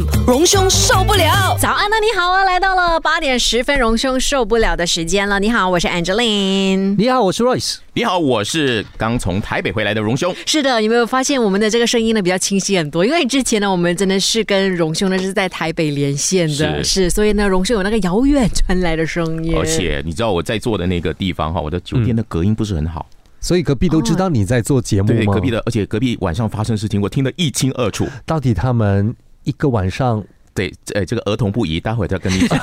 FM 荣兄受不了。早安呢，你好啊，来到了八点十分，荣兄受不了的时间了。你好，我是 Angeline。你好，我是 Royce。你好，我是刚从台北回来的荣兄。是的，有没有发现我们的这个声音呢比较清晰很多？因为之前呢，我们真的是跟荣兄呢是在台北连线的，是，所以呢，荣兄有那个遥远传来的声音。而且你知道我在坐的那个地方哈，我的酒店的隔音不是很好。所以隔壁都知道你在做节目吗？对，隔壁的，而且隔壁晚上发生事情，我听得一清二楚。到底他们一个晚上，对，呃，这个儿童不宜，待会再跟你讲。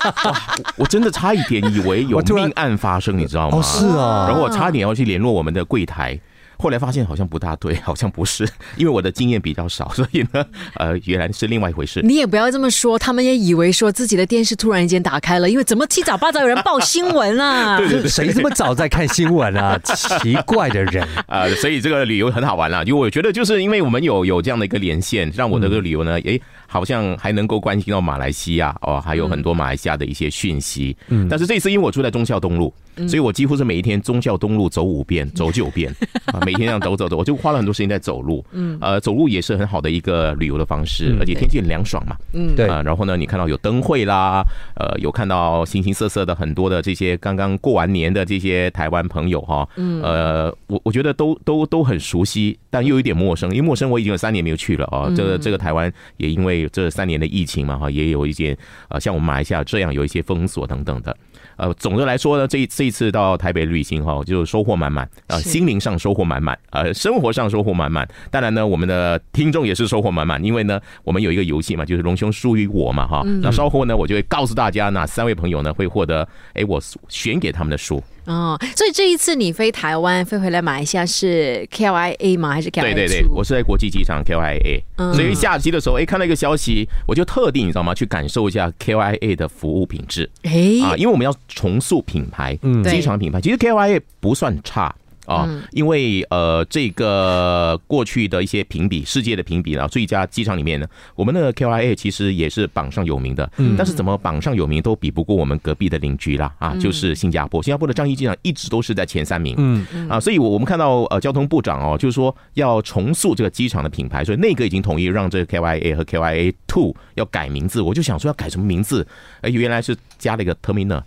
我真的差一点以为有命案发生，你知道吗？哦，是啊。然后我差点要去联络我们的柜台。后来发现好像不大对，好像不是，因为我的经验比较少，所以呢，呃，原来是另外一回事。你也不要这么说，他们也以为说自己的电视突然间打开了，因为怎么七早八早有人报新闻啊？对对对，谁这么早在看新闻啊？奇怪的人啊！所以这个旅游很好玩啦，因为我觉得就是因为我们有有这样的一个连线，让我的这个旅游呢，诶。好像还能够关心到马来西亚哦，还有很多马来西亚的一些讯息。嗯，但是这次因为我住在忠孝东路，所以我几乎是每一天忠孝东路走五遍、走九遍啊，每天这样走走走，我就花了很多时间在走路。嗯，呃，走路也是很好的一个旅游的方式，而且天气很凉爽嘛。嗯，对。啊然后呢，你看到有灯会啦，呃，有看到形形色色的很多的这些刚刚过完年的这些台湾朋友哈。嗯，呃，我我觉得都都都很熟悉，但又有点陌生，因为陌生我已经有三年没有去了啊。这个这个台湾也因为。这三年的疫情嘛，哈，也有一些呃，像我们马来西亚这样有一些封锁等等的。呃，总的来说呢，这这一次到台北旅行哈，就收获满满啊，心灵上收获满满，呃，生活上收获满满。当然呢，我们的听众也是收获满满，因为呢，我们有一个游戏嘛，就是龙兄输于我嘛，哈。那稍后呢，我就会告诉大家哪三位朋友呢会获得，哎，我选给他们的书。哦，所以这一次你飞台湾飞回来马来西亚是 KLIA 吗？还是 KLIA？对对对，我是在国际机场 KLIA。所以下机的时候，哎，看到一个消息，我就特地你知道吗？去感受一下 KLIA 的服务品质。哎啊，因为我们要重塑品牌，嗯机场品牌，其实 KLIA 不算差。啊，因为呃，这个过去的一些评比，世界的评比啊，最佳机场里面呢，我们的 QIA 其实也是榜上有名的。嗯，但是怎么榜上有名都比不过我们隔壁的邻居啦啊，就是新加坡。新加坡的樟宜机场一直都是在前三名。嗯嗯啊，所以我我们看到呃，交通部长哦，就是说要重塑这个机场的品牌，所以内阁已经同意让这个 QIA 和 QIA Two 要改名字。我就想说要改什么名字？哎，原来是加了一个 Terminal。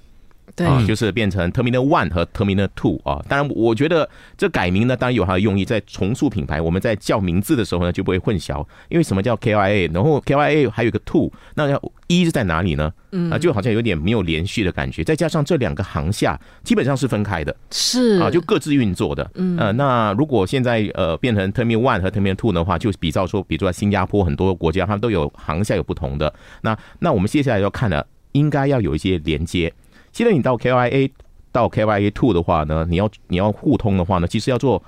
啊，就是变成 Terminal One 和 Terminal Two 啊。当然，我觉得这改名呢，当然有它的用意，在重塑品牌。我们在叫名字的时候呢，就不会混淆。因为什么叫 KYA，然后 KYA 还有一个 Two，那要一是在哪里呢？嗯，啊，就好像有点没有连续的感觉。再加上这两个行下基本上是分开的，是啊，就各自运作的。嗯，呃，那如果现在呃变成 Terminal One 和 Terminal Two 的话，就比较说，比如说新加坡很多国家，他们都有行下有不同的。那那我们接下来要看的，应该要有一些连接。现在你到 KIA 到 KIA Two 的话呢，你要你要互通的话呢，其实要坐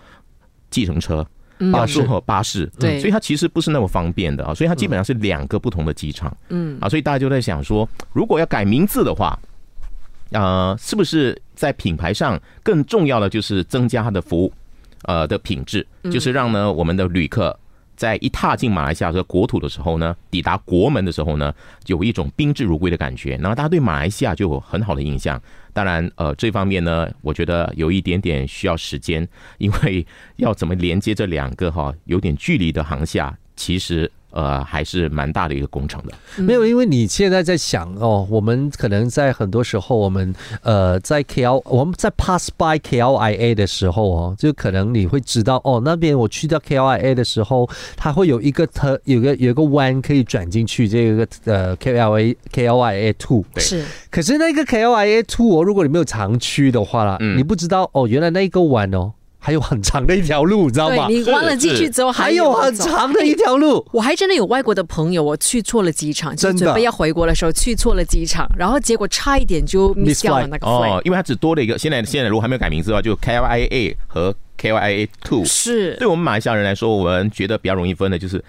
计程车、巴士。和巴士，对，所以它其实不是那么方便的啊。所以它基本上是两个不同的机场，嗯。啊，所以大家就在想说，如果要改名字的话，啊，是不是在品牌上更重要的就是增加它的服务呃的品质，就是让呢我们的旅客。在一踏进马来西亚的国土的时候呢，抵达国门的时候呢，有一种宾至如归的感觉，然后大家对马来西亚就有很好的印象。当然，呃，这方面呢，我觉得有一点点需要时间，因为要怎么连接这两个哈有点距离的航厦，其实。呃，还是蛮大的一个工程的。没有，因为你现在在想哦，我们可能在很多时候，我们呃，在 KL，我们在 pass by KLIA 的时候哦，就可能你会知道哦，那边我去到 KLIA 的时候，它会有一个特，有个有个弯可以转进去这个呃 KLA KLIA two。是。可是那个 KLIA two 哦，如果你没有常去的话啦，你不知道哦，原来那一个弯哦。还有很长的一条路，你知道吗？你弯了进去之后，还有很长的一条路。我还真的有外国的朋友，我去错了机场，就准备要回国的时候去错了机场，然后结果差一点就 miss 掉了那个哦，因为它只多了一个。现在现在如果还没有改名字的话，就 KIA 和 KIA Two。是对我们马来西亚人来说，我们觉得比较容易分的就是。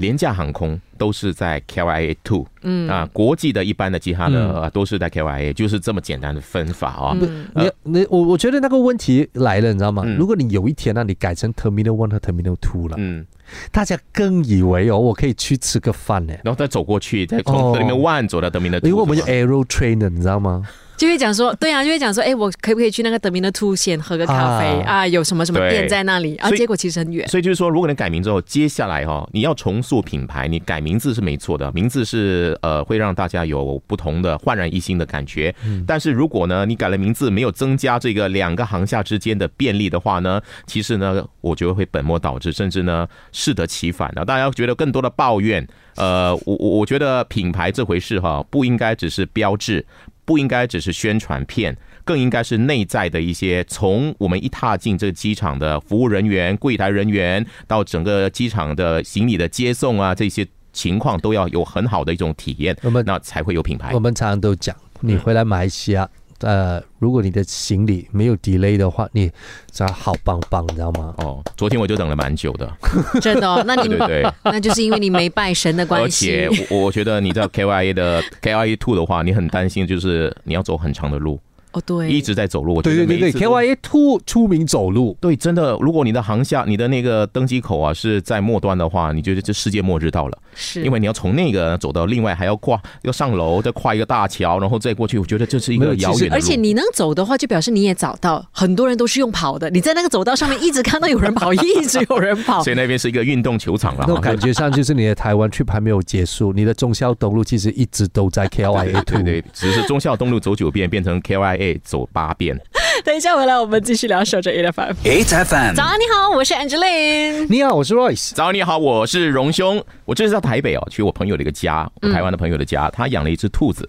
廉价航空都是在 KYA Two，嗯。啊，国际的一般的其他的都是在 KYA，就是这么简单的分法啊。你你我我觉得那个问题来了，你知道吗？如果你有一天让你改成 Terminal One 和 Terminal Two 了，嗯，大家更以为哦，我可以去吃个饭呢，然后再走过去，再从 Terminal One 走到 Terminal Two，因为我们有 Aero Train 你知道吗？就会讲说，对啊，就会讲说，哎，我可不可以去那个德明的凸显喝个咖啡啊？有什么什么店在那里？啊，结果其实很远。所以就是说，如果你改名之后，接下来哈，你要重塑品牌，你改名。名字是没错的，名字是呃会让大家有不同的焕然一新的感觉。但是如果呢，你改了名字没有增加这个两个行下之间的便利的话呢，其实呢，我觉得会本末倒置，甚至呢适得其反的。大家觉得更多的抱怨，呃，我我我觉得品牌这回事哈，不应该只是标志，不应该只是宣传片。更应该是内在的一些，从我们一踏进这个机场的服务人员、柜台人员，到整个机场的行李的接送啊，这些情况都要有很好的一种体验，那么那才会有品牌。我们常常都讲，你回来马来西亚，呃，如果你的行李没有 delay 的话，你这好棒棒，你知道吗？哦，昨天我就等了蛮久的，真的？哦那你对对，那就是因为你没拜神的关系。而且我我觉得你在 KYA 的 KYA Two 的话，你很担心，就是你要走很长的路。哦，对，一直在走路。对对对对，KYA Two 出名走路。对，真的，如果你的航下，你的那个登机口啊是在末端的话，你觉得这世界末日到了。是，因为你要从那个走到另外，还要跨，要上楼，再跨一个大桥，然后再过去。我觉得这是一个遥远。而且你能走的话，就表示你也找到。很多人都是用跑的，你在那个走道上面一直看到有人跑，一直有人跑。所以那边是一个运动球场了。那感觉上就是你的台湾 trip 还没有结束，你的中孝东路其实一直都在 KYA Two。对对，只是中孝东路走九遍，变成 KYA 走八遍。等一下回来，我们继续聊。守着 A F M，A F M。早安，你好，我是 Angeline。你好，我是 Royce。早安，你好，我是荣兄。我这是在台北哦，去我朋友的一个家，我台湾的朋友的家，他养了一只兔子。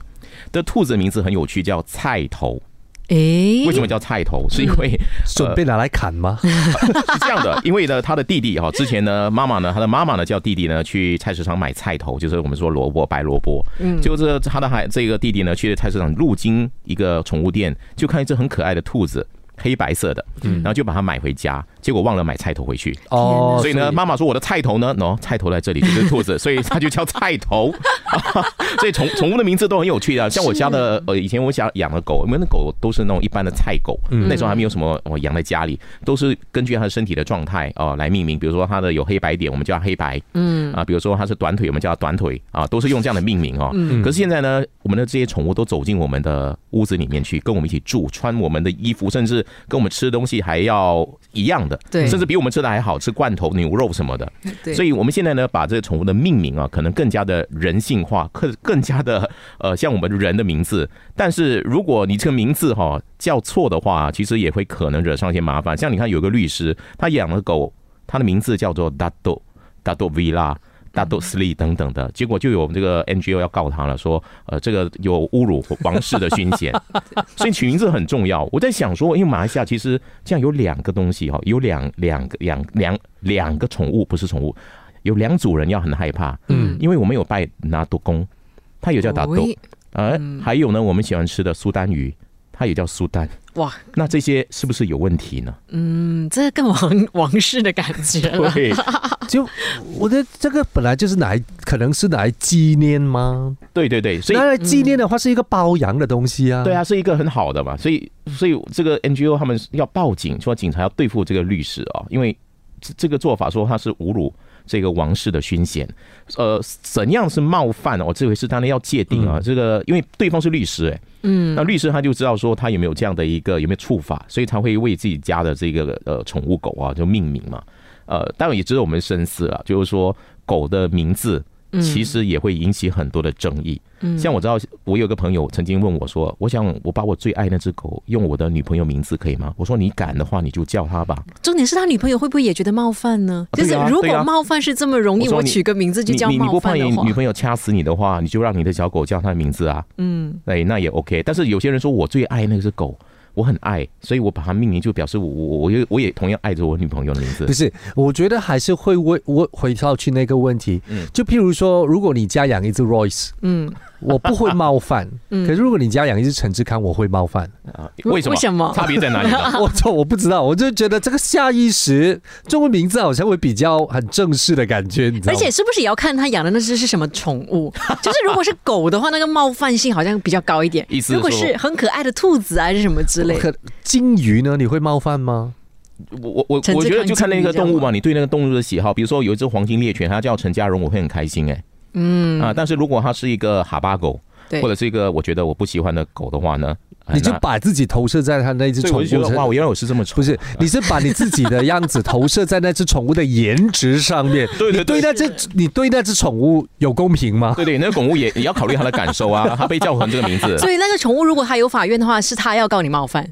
这兔子名字很有趣，叫菜头。诶，为什么叫菜头？是因为准备拿来砍吗？是这样的，因为呢，他的弟弟哈，之前呢，妈妈呢，他的妈妈呢，叫弟弟呢去菜市场买菜头，就是我们说萝卜、白萝卜。嗯，就是他的孩这个弟弟呢，去菜市场路经一个宠物店，就看一只很可爱的兔子，黑白色的，然后就把它买回家。结果忘了买菜头回去哦，所以呢，妈妈说我的菜头呢，喏，菜头在这里，就是兔子，所以它就叫菜头。所以宠宠物的名字都很有趣的，像我家的呃，以前我想养的狗，我们的狗都是那种一般的菜狗，那时候还没有什么我养在家里，都是根据它的身体的状态哦来命名，比如说它的有黑白点，我们叫黑白，嗯啊，比如说它是短腿，我们叫短腿啊，都是用这样的命名哦。可是现在呢，我们的这些宠物都走进我们的屋子里面去，跟我们一起住，穿我们的衣服，甚至跟我们吃的东西还要一样。对，甚至比我们吃的还好吃，罐头牛肉什么的。对，所以我们现在呢，把这个宠物的命名啊，可能更加的人性化，更 更加的呃，像我们人的名字。但是如果你这个名字哈叫错的话，其实也会可能惹上一些麻烦。像你看，有个律师，他养了狗，他的名字叫做 Dado Dado Villa。大多斯利等等的结果，就有这个 NGO 要告他了，说呃，这个有侮辱王室的勋衔，所以取名字很重要。我在想说，因为马来西亚其实这样有两个东西哈，有两两个两两两个宠物，不是宠物，有两组人要很害怕，嗯，因为我们有拜拿督公，他也叫达多，呃，还有呢，我们喜欢吃的苏丹鱼。它也叫苏丹哇，那这些是不是有问题呢？嗯，这更王王室的感觉了。就我的这个本来就是拿来，可能是拿来纪念吗？对对对，所以拿来纪念的话是一个包养的东西啊。对啊，是一个很好的嘛。所以所以这个 NGO 他们要报警，说警察要对付这个律师啊，因为这个做法说他是侮辱。这个王室的勋衔，呃，怎样是冒犯哦？这回是当然要界定啊。这个因为对方是律师，哎，嗯，那律师他就知道说他有没有这样的一个有没有触法，所以他会为自己家的这个呃宠物狗啊就命名嘛。呃，当然也值得我们深思啊，就是说狗的名字。其实也会引起很多的争议。嗯，像我知道，我有个朋友曾经问我说：“我想我把我最爱那只狗用我的女朋友名字可以吗？”我说：“你敢的话，你就叫它吧。”重点是他女朋友会不会也觉得冒犯呢？就是如果冒犯是这么容易，我取个名字就叫冒犯你你不怕你女朋友掐死你的话，你就让你的小狗叫它的名字啊。嗯，哎，那也 OK。但是有些人说我最爱那只狗。我很爱，所以我把它命名，就表示我我我也我也同样爱着我女朋友的名字。不是，我觉得还是会问我回到去那个问题，嗯，就譬如说，如果你家养一只 Royce，嗯。我不会冒犯，可是如果你家养一只陈志康，我会冒犯啊？为什么？为什么？差别在哪里？我操，我不知道，我就觉得这个下意识中文名字好像会比较很正式的感觉，你知道？而且是不是也要看他养的那只是什么宠物？就是如果是狗的话，那个冒犯性好像比较高一点。意思如果是很可爱的兔子还是什么之类？金鱼呢？你会冒犯吗？我我我我觉得就看那个动物嘛，你对那个动物的喜好，比如说有一只黄金猎犬，它叫陈家荣，我会很开心哎。嗯啊，但是如果它是一个哈巴狗，或者是一个我觉得我不喜欢的狗的话呢，你就把自己投射在他那只宠物哇，我原来我是这么丑，不是？你是把你自己的样子投射在那只宠物的颜值上面。对 对对，那只你对那只宠物有公平吗？对对，那个宠物也也要考虑它的感受啊。它被叫成这个名字，所以那个宠物如果它有法院的话，是它要告你冒犯。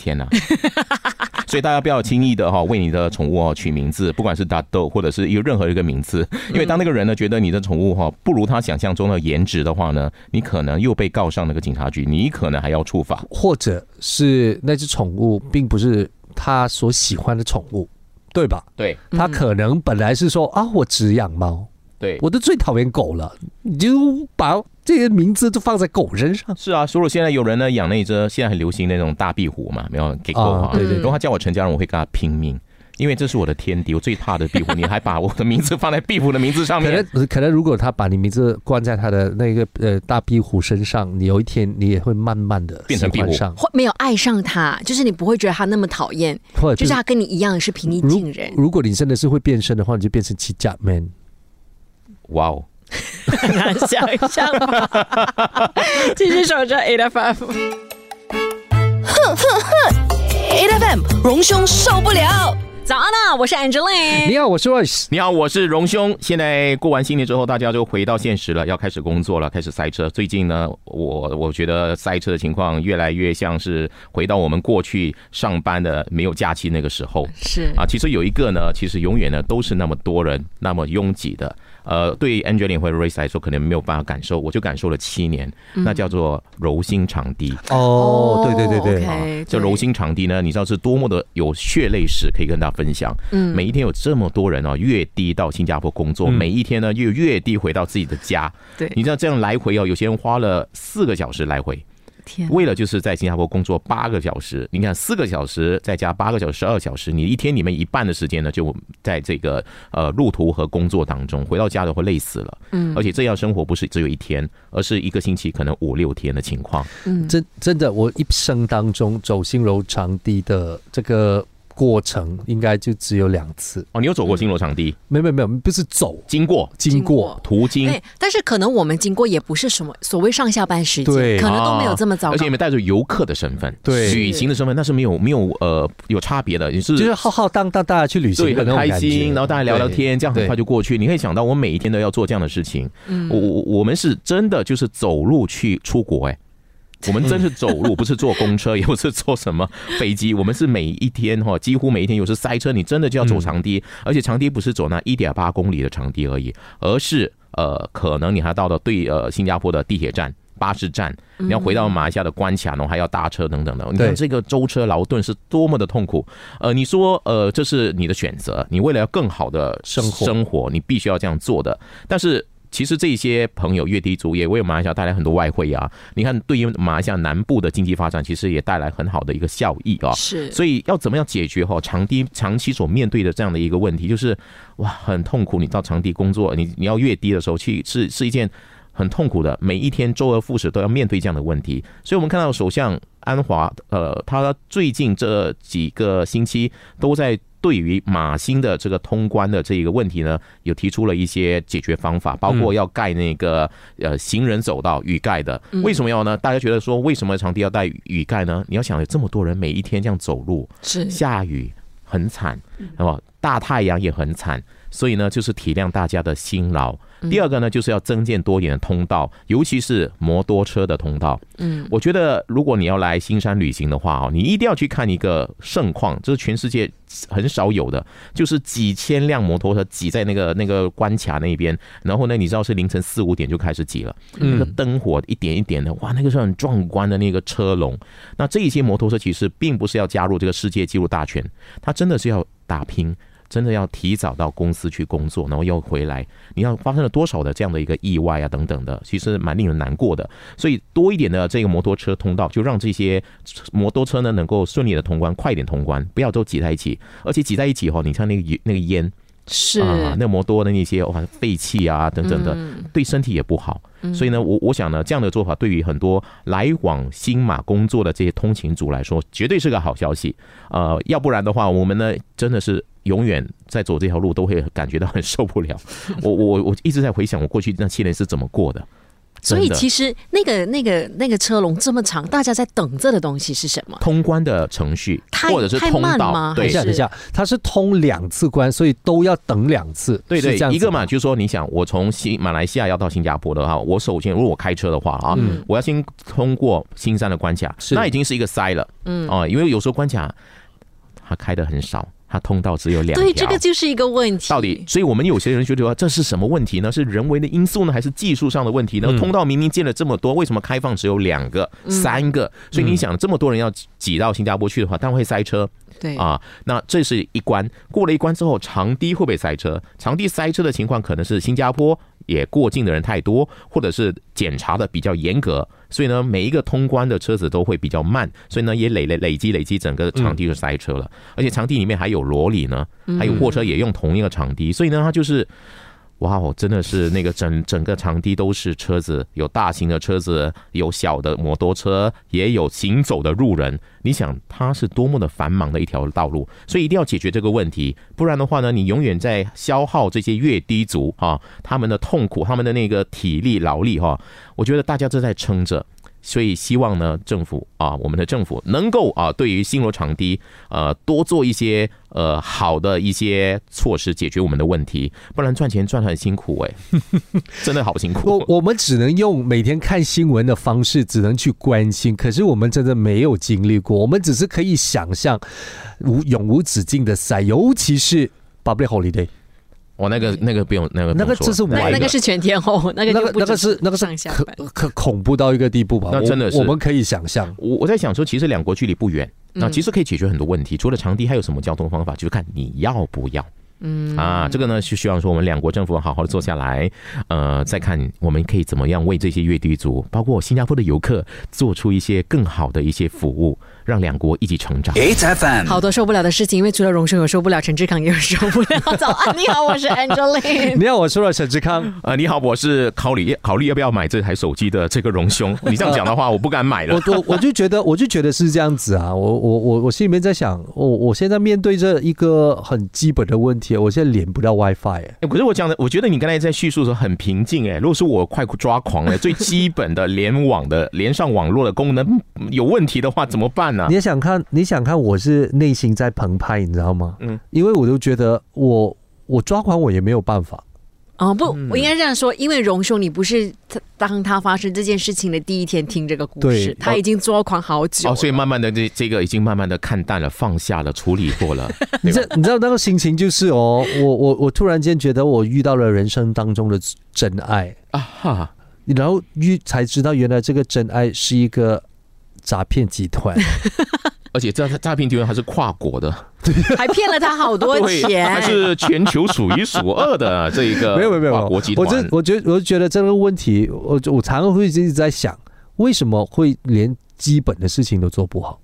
天呐！所以大家不要轻易的哈为你的宠物哦取名字，不管是大豆或者是一个任何一个名字，因为当那个人呢觉得你的宠物哈不如他想象中的颜值的话呢，你可能又被告上那个警察局，你可能还要处罚，或者是那只宠物并不是他所喜欢的宠物，对吧？对，他可能本来是说啊，我只养猫。对，我都最讨厌狗了，你就把这些名字都放在狗身上。是啊，所以现在有人呢养那只，现在很流行那种大壁虎嘛，没有给狗啊。对对，如果他叫我陈家人，我会跟他拼命。因为这是我的天敌，我最怕的壁虎，你还把我的名字放在壁虎的名字上面？可能可能，如果他把你名字冠在他的那个呃大壁虎身上，你有一天你也会慢慢的变成壁虎，会没有爱上他，就是你不会觉得他那么讨厌，或者就是他跟你一样是平易近人。如果你真的是会变身的话，你就变成七甲 man。哇哦，很难想象。继续守着 A F M。哼哼哼，A F M，荣兄受不了。早安啊，我是 Angeline。你好，我是 Royce。你好，我是荣兄。现在过完新年之后，大家就回到现实了，要开始工作了，开始塞车。最近呢，我我觉得塞车的情况越来越像是回到我们过去上班的没有假期那个时候。是啊，其实有一个呢，其实永远呢都是那么多人，那么拥挤的。呃，对 Angelina 或者 Race 来说，可能没有办法感受，我就感受了七年，那叫做柔心场地。哦，对对对对，这柔心场地呢，你知道是多么的有血泪史，可以跟大家分享。嗯，每一天有这么多人哦，越低到新加坡工作，每一天呢又越低回到自己的家。对，你知道这样来回哦，有些人花了四个小时来回。为了就是在新加坡工作八个小时，你看四个小时再加八个小时，十二小时，你一天里面一半的时间呢，就在这个呃路途和工作当中，回到家都会累死了。嗯，而且这样生活不是只有一天，而是一个星期可能五六天的情况。嗯，真真的，我一生当中走新柔长地的这个。过程应该就只有两次哦。你有走过金罗场地？没有没有没有，不是走，经过，经过，途经。对，但是可能我们经过也不是什么所谓上下班时间，对，可能都没有这么早。而且你们带着游客的身份，对，旅行的身份，那是没有没有呃有差别的。你是就是浩浩荡荡大家去旅行，很开心，然后大家聊聊天，这样很快就过去。你可以想到，我每一天都要做这样的事情。嗯，我我我们是真的就是走路去出国哎。我们真是走路，不是坐公车，也不是坐什么飞机。我们是每一天哈，几乎每一天，有时塞车，你真的就要走长堤，而且长堤不是走那一点八公里的长堤而已，而是呃，可能你还到了对呃新加坡的地铁站、巴士站，你要回到马来西亚的关卡，然后还要搭车等等的。你看这个舟车劳顿是多么的痛苦。呃，你说呃，这是你的选择，你为了要更好的生活，生活你必须要这样做的，但是。其实这些朋友越低足也为马来西亚带来很多外汇啊！你看，对于马来西亚南部的经济发展，其实也带来很好的一个效益啊。是，所以要怎么样解决哈长低长期所面对的这样的一个问题，就是哇很痛苦。你到长低工作，你你要越低的时候去是是一件很痛苦的，每一天周而复始都要面对这样的问题。所以我们看到首相安华，呃，他最近这几个星期都在。对于马新的这个通关的这一个问题呢，有提出了一些解决方法，包括要盖那个呃行人走道雨盖的。为什么要呢？大家觉得说为什么场地要带雨盖呢？你要想有这么多人每一天这样走路，是下雨很惨，那么大太阳也很惨，所以呢就是体谅大家的辛劳。第二个呢，就是要增建多一点的通道，尤其是摩托车的通道。嗯，我觉得如果你要来新山旅行的话哦，你一定要去看一个盛况，这是全世界很少有的，就是几千辆摩托车挤在那个那个关卡那边，然后呢，你知道是凌晨四五点就开始挤了，那个灯火一点一点的，哇，那个是很壮观的那个车龙。那这一些摩托车其实并不是要加入这个世界纪录大全，它真的是要打拼。真的要提早到公司去工作，然后又回来，你要发生了多少的这样的一个意外啊等等的，其实蛮令人难过的。所以多一点的这个摩托车通道，就让这些摩托车呢能够顺利的通关，快点通关，不要都挤在一起。而且挤在一起后，你看那个那个烟。是啊，那么多的那些哇废气啊等等的，对身体也不好。所以呢，我我想呢，这样的做法对于很多来往新马工作的这些通勤族来说，绝对是个好消息。呃，要不然的话，我们呢真的是永远在走这条路，都会感觉到很受不了。我我我一直在回想我过去那七年是怎么过的。所以其实那个那个那个车龙这么长，大家在等着的东西是什么？通关的程序，或者是通道吗？等一下，等一下，它是通两次关，所以都要等两次。对对，一个嘛，就是说，你想我从新马来西亚要到新加坡的话，我首先如果我开车的话啊，我要先通过新山的关卡，那已经是一个塞了。嗯啊，因为有时候关卡它开的很少。它通道只有两条，对，这个就是一个问题。到底，所以我们有些人觉得说这是什么问题呢？是人为的因素呢，还是技术上的问题呢？通道明明建了这么多，为什么开放只有两个、三个？所以你想，这么多人要挤到新加坡去的话，当然会塞车。对啊，那这是一关，过了一关之后，长堤会不会塞车？长堤塞车的情况可能是新加坡。也过境的人太多，或者是检查的比较严格，所以呢，每一个通关的车子都会比较慢，所以呢，也累累累积累积，整个场地就塞车了。而且场地里面还有罗里呢，还有货车也用同一个场地，所以呢，它就是。哇哦，真的是那个整整个场地都是车子，有大型的车子，有小的摩托车，也有行走的路人。你想，它是多么的繁忙的一条道路，所以一定要解决这个问题，不然的话呢，你永远在消耗这些越低族哈他们的痛苦，他们的那个体力劳力哈。我觉得大家都在撑着。所以希望呢，政府啊，我们的政府能够啊，对于新罗场地呃，多做一些呃好的一些措施，解决我们的问题。不然赚钱赚很辛苦哎，真的好辛苦。我我们只能用每天看新闻的方式，只能去关心。可是我们真的没有经历过，我们只是可以想象无永无止境的赛，尤其是 Public Holiday。我那个那个不用那个那个这是那个是全天候，那个那个那个是那个是可可恐怖到一个地步吧？那真的是我们可以想象。我我在想说，其实两国距离不远，那其实可以解决很多问题。除了长堤，还有什么交通方法？就是看你要不要。嗯啊，这个呢是希望说我们两国政府好好的坐下来，呃，再看我们可以怎么样为这些越地族，包括新加坡的游客，做出一些更好的一些服务。让两国一起成长。好多受不了的事情，因为除了荣兄有受不了，陈志康也有受不了。早安，你好，我是 Angeline。你好，我是陈志康。呃，你好，我是考虑考虑要不要买这台手机的这个荣兄。你这样讲的话，我不敢买了。我我我就觉得，我就觉得是这样子啊。我我我我心里面在想，我我现在面对着一个很基本的问题，我现在连不到 WiFi。哎，可是我讲的，我觉得你刚才在叙述的时候很平静。哎，如果是我快抓狂了，最基本的联网的连上网络的功能有问题的话，怎么办呢？你也想看？你想看？我是内心在澎湃，你知道吗？嗯，因为我都觉得我我抓狂，我也没有办法。哦，不，我应该这样说，因为荣兄，你不是当他发生这件事情的第一天听这个故事，他已经抓狂好久，哦，所以慢慢的这这个已经慢慢的看淡了，放下了，处理过了。你这你知道那个心情就是哦，我我我突然间觉得我遇到了人生当中的真爱啊哈，然后遇才知道原来这个真爱是一个。诈骗集团，而且这诈骗集团还是跨国的，还骗了他好多 钱，还是全球数一数二的这一个没有没有没有国际团。我这我觉得我觉得这个问题，我我常常会一直在想，为什么会连基本的事情都做不好？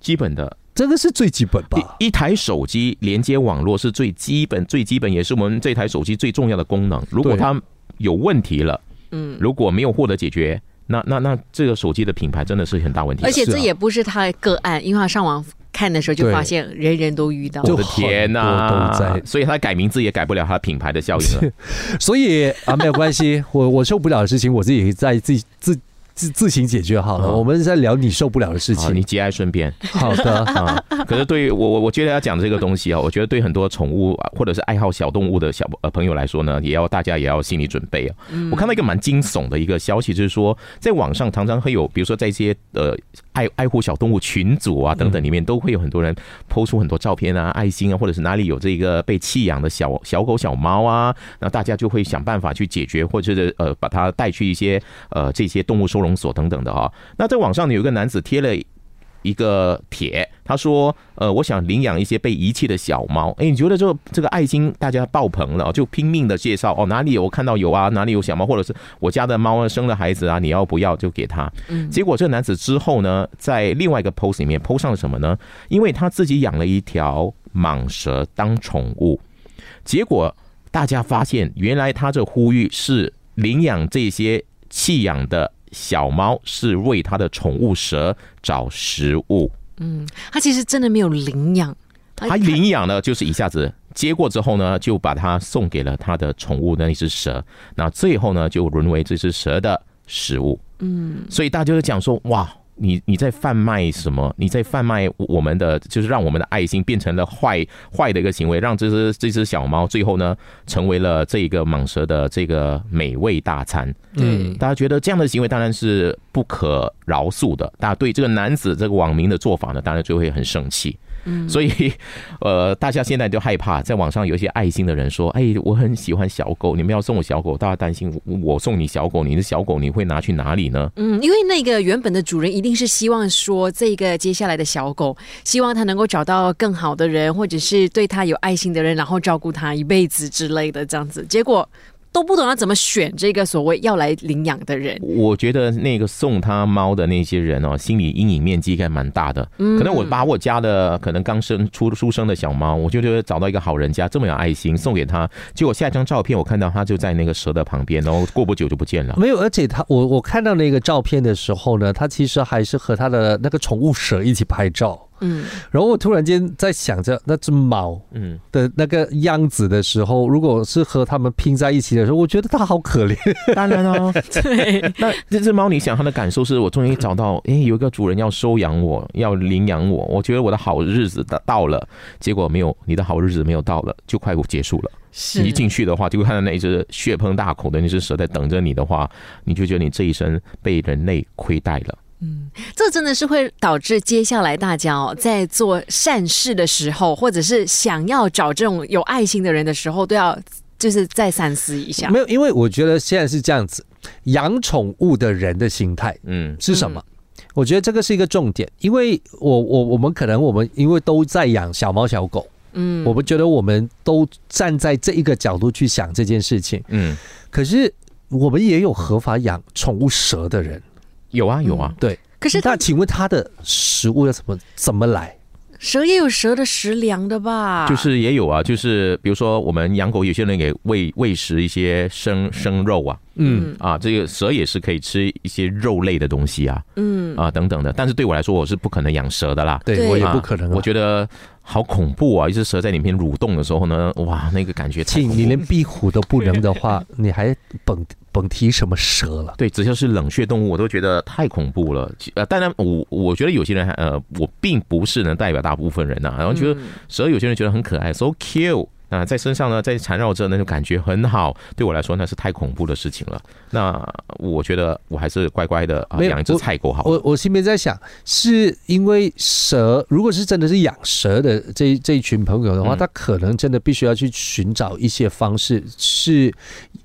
基本的，这个是最基本吧？一台手机连接网络是最基本、最基本，也是我们这台手机最重要的功能。如果它有问题了，嗯，如果没有获得解决。那那那这个手机的品牌真的是很大问题，而且这也不是他个案，因为他上网看的时候就发现人人都遇到，我的天呐，所以他改名字也改不了他品牌的效应了，所以啊没有关系，我我受不了的事情我自己在自己自。自自行解决好了，我们在聊你受不了的事情，你节哀顺变。好的 啊，可是对于我我我觉得要讲这个东西啊，我觉得对很多宠物或者是爱好小动物的小呃朋友来说呢，也要大家也要心理准备啊。我看到一个蛮惊悚的一个消息，就是说在网上常常会有，比如说在一些呃爱爱护小动物群组啊等等里面，都会有很多人抛出很多照片啊、爱心啊，或者是哪里有这个被弃养的小小狗、小猫啊，那大家就会想办法去解决，或者是呃把它带去一些呃这些动物收。容所等等的哈，那在网上呢有一个男子贴了一个帖，他说：“呃，我想领养一些被遗弃的小猫。”哎，你觉得这这个爱心大家爆棚了，就拼命的介绍哦，哪里有我看到有啊，哪里有小猫，或者是我家的猫生了孩子啊，你要不要就给他？嗯，结果这个男子之后呢，在另外一个 post 里面 post 上了什么呢？因为他自己养了一条蟒蛇当宠物，结果大家发现，原来他这呼吁是领养这些弃养的。小猫是为它的宠物蛇找食物。嗯，它其实真的没有领养，它领养呢，就是一下子接过之后呢，就把它送给了它的宠物那一只蛇。那最后呢，就沦为这只蛇的食物。嗯，所以大家就讲说，哇。你你在贩卖什么？你在贩卖我们的，就是让我们的爱心变成了坏坏的一个行为，让这只这只小猫最后呢，成为了这个蟒蛇的这个美味大餐。嗯，大家觉得这样的行为当然是不可饶恕的。大家对这个男子这个网民的做法呢，当然就会很生气。嗯，所以，呃，大家现在就害怕，在网上有一些爱心的人说：“哎，我很喜欢小狗，你们要送我小狗。”大家担心，我送你小狗，你的小狗你会拿去哪里呢？嗯，因为那个原本的主人一定是希望说，这个接下来的小狗，希望他能够找到更好的人，或者是对他有爱心的人，然后照顾他一辈子之类的这样子。结果。都不懂要怎么选这个所谓要来领养的人。我觉得那个送他猫的那些人哦，心理阴影面积应该蛮大的。可能我把我家的可能刚生出出生的小猫，我就觉得找到一个好人家这么有爱心，送给他。结果下一张照片，我看到他就在那个蛇的旁边，然后过不久就不见了。没有，而且他我我看到那个照片的时候呢，他其实还是和他的那个宠物蛇一起拍照。嗯，然后我突然间在想着那只猫，嗯的那个样子的时候，如果是和他们拼在一起的时候，我觉得它好可怜。当然哦，对，那这只猫，你想它的感受是我终于找到，哎，有一个主人要收养我，要领养我，我觉得我的好日子到到了，结果没有，你的好日子没有到了，就快结束了。是，一进去的话，就会看到那一只血盆大口的那只蛇在等着你的话，你就觉得你这一生被人类亏待了。嗯，这真的是会导致接下来大家哦，在做善事的时候，或者是想要找这种有爱心的人的时候，都要就是再三思一下。没有，因为我觉得现在是这样子，养宠物的人的心态，嗯，是什么？我觉得这个是一个重点，因为我我我们可能我们因为都在养小猫小狗，嗯，我们觉得我们都站在这一个角度去想这件事情，嗯，可是我们也有合法养宠物蛇的人。有啊有啊，对。可是那请问它的食物要怎么怎么来？蛇也有蛇的食粮的吧？就是也有啊，就是比如说我们养狗，有些人给喂喂食一些生生肉啊，嗯啊，这个蛇也是可以吃一些肉类的东西啊，嗯啊等等的。但是对我来说，我是不可能养蛇的啦，对我也不可能。我觉得。好恐怖啊！一只蛇在里面蠕动的时候呢，哇，那个感觉。亲，你连壁虎都不能的话，你还甭甭提什么蛇了。对，只要是冷血动物，我都觉得太恐怖了。呃，当然，我我觉得有些人，呃，我并不是能代表大部分人呐。然后觉得蛇，有些人觉得很可爱，so cute。啊，在身上呢，在缠绕着那种感觉很好，对我来说那是太恐怖的事情了。那我觉得我还是乖乖的养一只菜狗好。我我心里面在想，是因为蛇，如果是真的是养蛇的这这一群朋友的话，他可能真的必须要去寻找一些方式，是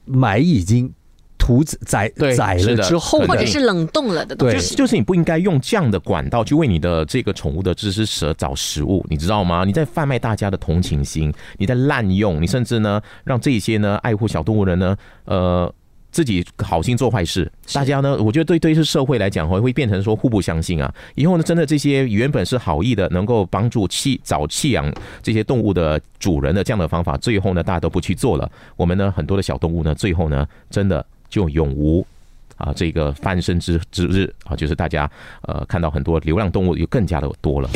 买已经。屠宰宰了之后，或者是冷冻了的东西，就是你不应该用这样的管道去为你的这个宠物的这只蛇找食物，你知道吗？你在贩卖大家的同情心，你在滥用，你甚至呢让这些呢爱护小动物人呢，呃，自己好心做坏事。大家呢，我觉得对对是社会来讲会会变成说互不相信啊。以后呢，真的这些原本是好意的，能够帮助弃找弃养这些动物的主人的这样的方法，最后呢大家都不去做了。我们呢很多的小动物呢，最后呢真的。就永无啊这个翻身之之日啊，就是大家呃看到很多流浪动物又更加的多了。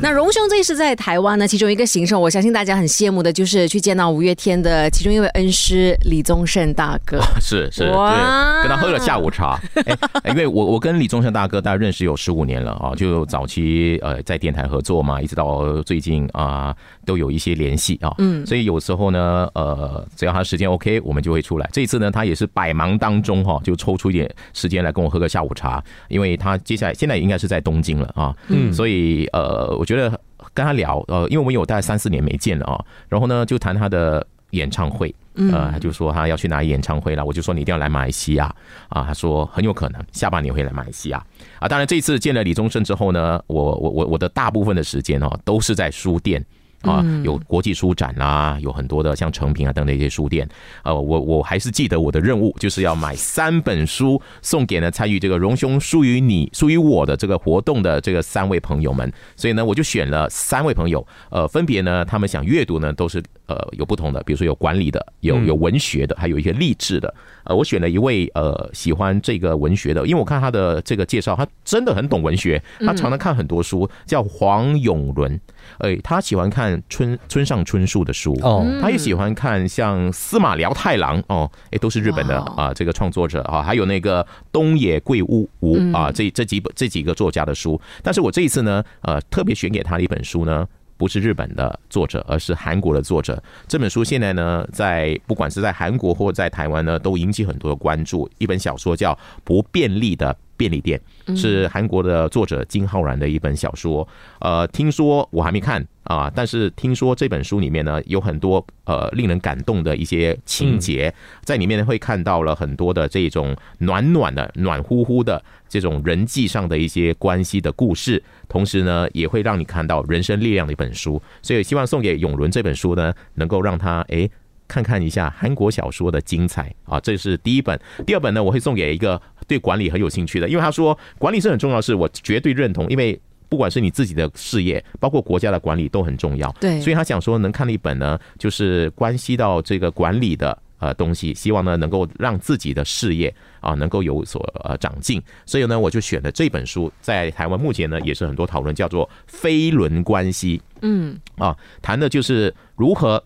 那荣兄这一次在台湾呢，其中一个行程，我相信大家很羡慕的，就是去见到五月天的其中一位恩师李宗盛大哥。是是，对，跟他喝了下午茶。因为我我跟李宗盛大哥大概认识有十五年了啊，就早期呃在电台合作嘛，一直到最近啊。都有一些联系啊，嗯，所以有时候呢，呃，只要他时间 OK，我们就会出来。这一次呢，他也是百忙当中哈，就抽出一点时间来跟我喝个下午茶，因为他接下来现在应该是在东京了啊，嗯，所以呃，我觉得跟他聊，呃，因为我们有大概三四年没见了啊，然后呢，就谈他的演唱会，呃，他就说他要去哪里演唱会了，我就说你一定要来马来西亚啊，他说很有可能下半年会来马来西亚啊。当然，这次见了李宗盛之后呢，我我我我的大部分的时间哦，都是在书店。啊，有国际书展啦，有很多的像成品啊等等一些书店。呃，我我还是记得我的任务就是要买三本书送给呢参与这个荣兄属于你属于我的这个活动的这个三位朋友们。所以呢，我就选了三位朋友，呃，分别呢他们想阅读呢都是呃有不同的，比如说有管理的，有有文学的，还有一些励志的。呃，我选了一位呃喜欢这个文学的，因为我看他的这个介绍，他真的很懂文学，他常常看很多书，叫黄永伦。哎，他喜欢看。村村上春树的书哦，他也喜欢看像司马辽太郎哦，哎，都是日本的啊，这个创作者啊，还有那个东野圭吾吾啊，这这几本这几个作家的书。但是我这一次呢，呃，特别选给他的一本书呢。不是日本的作者，而是韩国的作者。这本书现在呢，在不管是在韩国或在台湾呢，都引起很多的关注。一本小说叫《不便利的便利店》，是韩国的作者金浩然的一本小说。呃，听说我还没看。啊！但是听说这本书里面呢，有很多呃令人感动的一些情节，在里面会看到了很多的这种暖暖的、暖乎乎的这种人际上的一些关系的故事，同时呢也会让你看到人生力量的一本书。所以希望送给永伦这本书呢，能够让他哎看看一下韩国小说的精彩啊！这是第一本，第二本呢我会送给一个对管理很有兴趣的，因为他说管理是很重要的事，我绝对认同，因为。不管是你自己的事业，包括国家的管理都很重要。对，所以他想说能看了一本呢，就是关系到这个管理的呃东西，希望呢能够让自己的事业啊能够有所呃长进。所以呢，我就选了这本书，在台湾目前呢也是很多讨论，叫做“飞轮关系”。嗯，啊，谈的就是如何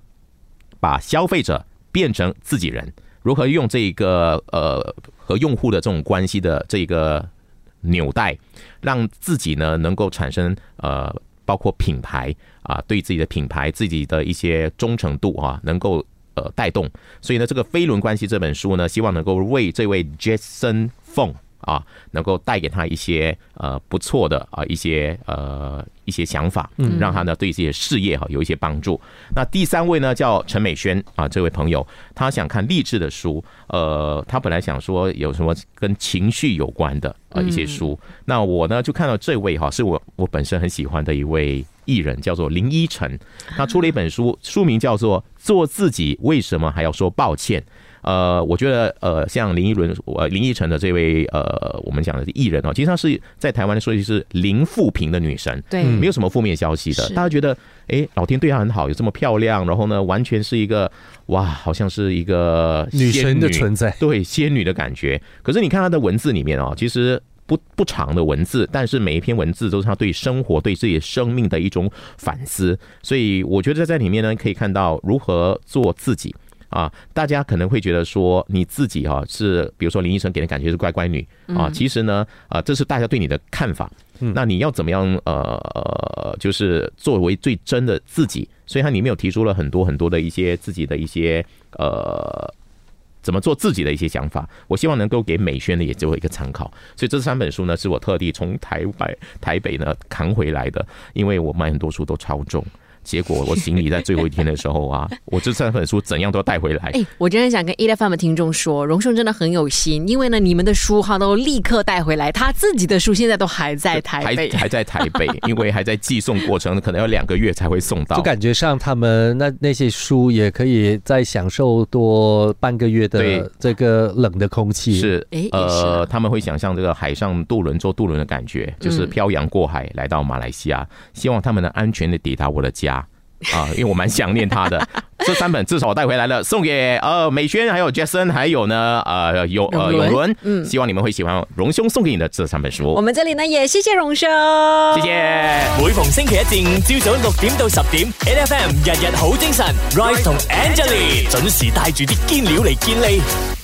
把消费者变成自己人，如何用这个呃和用户的这种关系的这个。纽带，让自己呢能够产生呃，包括品牌啊，对自己的品牌、自己的一些忠诚度啊，能够呃带动。所以呢，这个飞轮关系这本书呢，希望能够为这位 Jason Fong。啊，能够带给他一些呃不错的啊一些呃一些想法，嗯，让他呢对自己的事业哈有一些帮助。那第三位呢叫陈美萱啊，这位朋友他想看励志的书，呃，他本来想说有什么跟情绪有关的啊一些书。那我呢就看到这位哈是我我本身很喜欢的一位艺人，叫做林依晨，他出了一本书，书名叫做《做自己为什么还要说抱歉》。呃，我觉得呃，像林依轮、呃林依晨的这位呃，我们讲的艺人哦，其实她是在台湾的说句是零负评的女神，对，没有什么负面消息的。大家觉得，哎，老天对她很好，有这么漂亮，然后呢，完全是一个哇，好像是一个女神的存在，对，仙女的感觉。可是你看她的文字里面哦，其实不不长的文字，但是每一篇文字都是他对生活、对自己生命的一种反思。所以我觉得在里面呢，可以看到如何做自己。啊，大家可能会觉得说你自己哈是，比如说林依晨给人感觉是乖乖女啊，其实呢，啊，这是大家对你的看法。那你要怎么样呃，就是作为最真的自己？所以它里面有提出了很多很多的一些自己的一些呃，怎么做自己的一些想法。我希望能够给美宣的也做一个参考。所以这三本书呢，是我特地从台北台北呢扛回来的，因为我买很多书都超重。结果我行李在最后一天的时候啊，我这三本书怎样都要带回来。哎，我真的想跟 A F M 的听众说，荣兄真的很有心，因为呢，你们的书哈都立刻带回来，他自己的书现在都还在台北，还在台北，因为还在寄送过程，可能要两个月才会送到。就感觉上他们那那些书也可以再享受多半个月的这个冷的空气。是，呃，他们会想象这个海上渡轮坐渡轮的感觉，就是漂洋过海来到马来西亚，希望他们能安全的抵达我的家。啊，因为我蛮想念他的，这三本至少我带回来了，送给呃美轩，还有 Jason，还有呢呃有呃永伦，嗯，希望你们会喜欢荣兄送给你的这三本书。我们这里呢也谢谢荣兄，谢谢。每逢星期一至五朝早六点到十点，N F M 日日好精神，Rise 同 Angelie 准时带住啲坚料嚟见你。